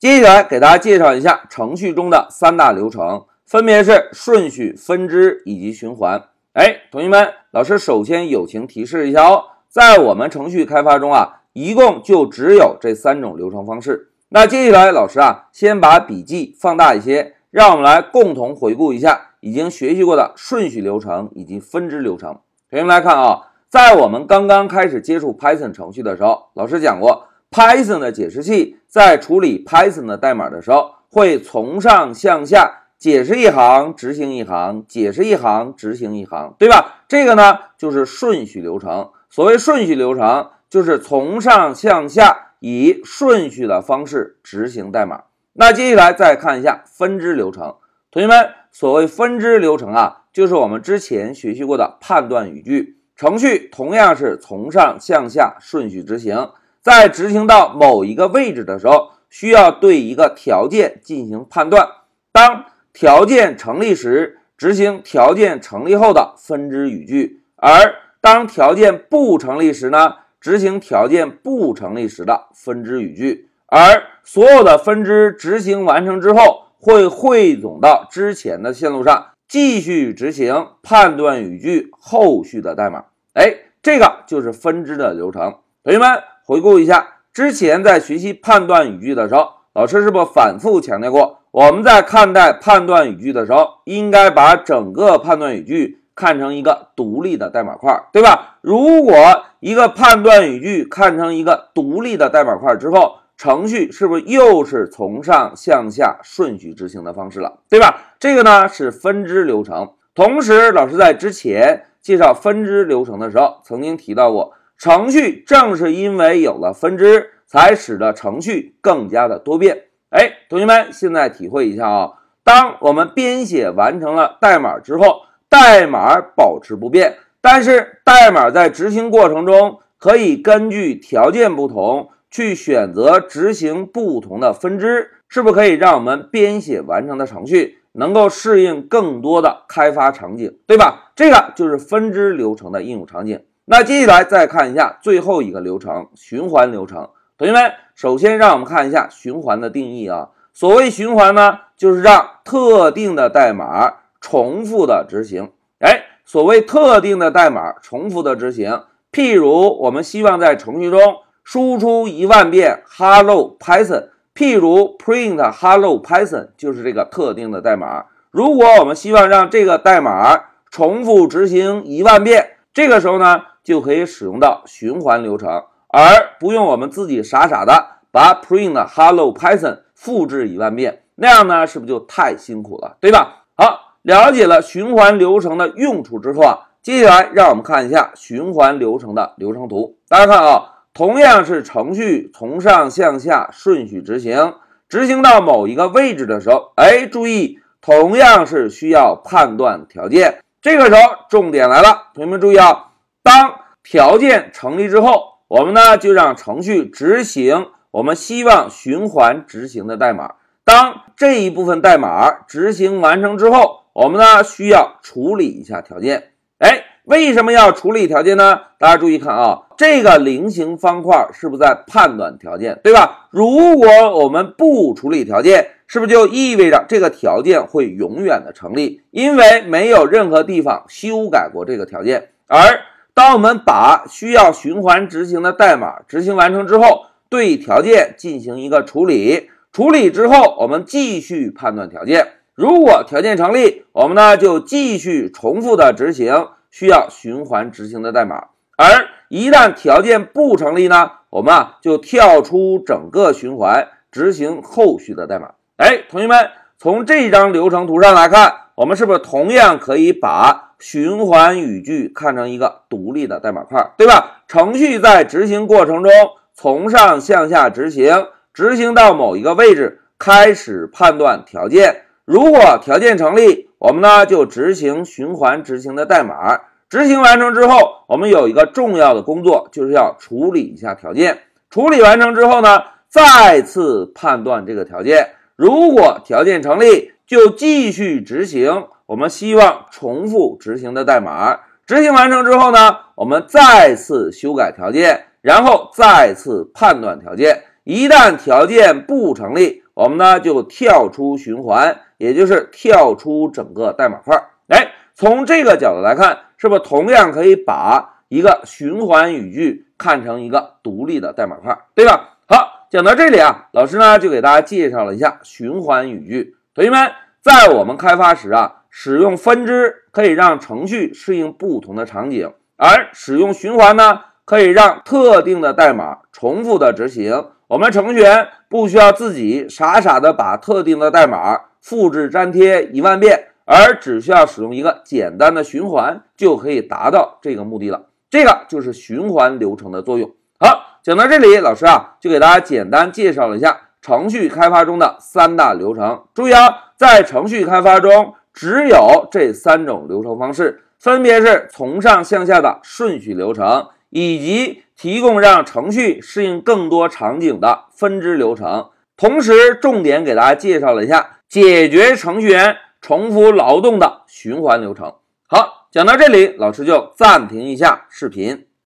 接下来给大家介绍一下程序中的三大流程，分别是顺序、分支以及循环。哎，同学们，老师首先友情提示一下哦，在我们程序开发中啊，一共就只有这三种流程方式。那接下来老师啊，先把笔记放大一些，让我们来共同回顾一下已经学习过的顺序流程以及分支流程。同学们来看啊，在我们刚刚开始接触 Python 程序的时候，老师讲过，Python 的解释器在处理 Python 的代码的时候，会从上向下。解释一行，执行一行，解释一行，执行一行，对吧？这个呢就是顺序流程。所谓顺序流程，就是从上向下以顺序的方式执行代码。那接下来再看一下分支流程。同学们，所谓分支流程啊，就是我们之前学习过的判断语句。程序同样是从上向下顺序执行，在执行到某一个位置的时候，需要对一个条件进行判断。当条件成立时执行条件成立后的分支语句，而当条件不成立时呢，执行条件不成立时的分支语句。而所有的分支执行完成之后，会汇总到之前的线路上，继续执行判断语句后续的代码。哎，这个就是分支的流程。同学们回顾一下，之前在学习判断语句的时候，老师是不是反复强调过？我们在看待判断语句的时候，应该把整个判断语句看成一个独立的代码块，对吧？如果一个判断语句看成一个独立的代码块之后，程序是不是又是从上向下顺序执行的方式了，对吧？这个呢是分支流程。同时，老师在之前介绍分支流程的时候，曾经提到过，程序正是因为有了分支，才使得程序更加的多变。哎，同学们，现在体会一下啊！当我们编写完成了代码之后，代码保持不变，但是代码在执行过程中可以根据条件不同去选择执行不同的分支，是不是可以让我们编写完成的程序能够适应更多的开发场景，对吧？这个就是分支流程的应用场景。那接下来再看一下最后一个流程——循环流程。同学们，首先让我们看一下循环的定义啊。所谓循环呢，就是让特定的代码重复的执行。哎，所谓特定的代码重复的执行，譬如我们希望在程序中输出一万遍 Hello Python，譬如 print Hello Python 就是这个特定的代码。如果我们希望让这个代码重复执行一万遍，这个时候呢，就可以使用到循环流程。而不用我们自己傻傻的把 print hello Python 复制一万遍，那样呢，是不是就太辛苦了，对吧？好，了解了循环流程的用处之后啊，接下来让我们看一下循环流程的流程图。大家看啊，同样是程序从上向下顺序执行，执行到某一个位置的时候，哎，注意，同样是需要判断条件。这个时候重点来了，同学们注意啊，当条件成立之后。我们呢就让程序执行我们希望循环执行的代码。当这一部分代码执行完成之后，我们呢需要处理一下条件。哎，为什么要处理条件呢？大家注意看啊，这个菱形方块是不是在判断条件，对吧？如果我们不处理条件，是不是就意味着这个条件会永远的成立？因为没有任何地方修改过这个条件，而。当我们把需要循环执行的代码执行完成之后，对条件进行一个处理，处理之后，我们继续判断条件。如果条件成立，我们呢就继续重复的执行需要循环执行的代码。而一旦条件不成立呢，我们啊就跳出整个循环执行后续的代码。哎，同学们，从这张流程图上来看，我们是不是同样可以把？循环语句看成一个独立的代码块，对吧？程序在执行过程中从上向下执行，执行到某一个位置开始判断条件。如果条件成立，我们呢就执行循环执行的代码。执行完成之后，我们有一个重要的工作，就是要处理一下条件。处理完成之后呢，再次判断这个条件。如果条件成立，就继续执行。我们希望重复执行的代码执行完成之后呢，我们再次修改条件，然后再次判断条件。一旦条件不成立，我们呢就跳出循环，也就是跳出整个代码块。哎，从这个角度来看，是不是同样可以把一个循环语句看成一个独立的代码块，对吧？好，讲到这里啊，老师呢就给大家介绍了一下循环语句。同学们，在我们开发时啊，使用分支可以让程序适应不同的场景，而使用循环呢？可以让特定的代码重复的执行，我们程序员不需要自己傻傻的把特定的代码复制粘贴一万遍，而只需要使用一个简单的循环就可以达到这个目的了。这个就是循环流程的作用。好，讲到这里，老师啊就给大家简单介绍了一下程序开发中的三大流程。注意啊，在程序开发中只有这三种流程方式，分别是从上向下的顺序流程。以及提供让程序适应更多场景的分支流程，同时重点给大家介绍了一下解决程序员重复劳动的循环流程。好，讲到这里，老师就暂停一下视频。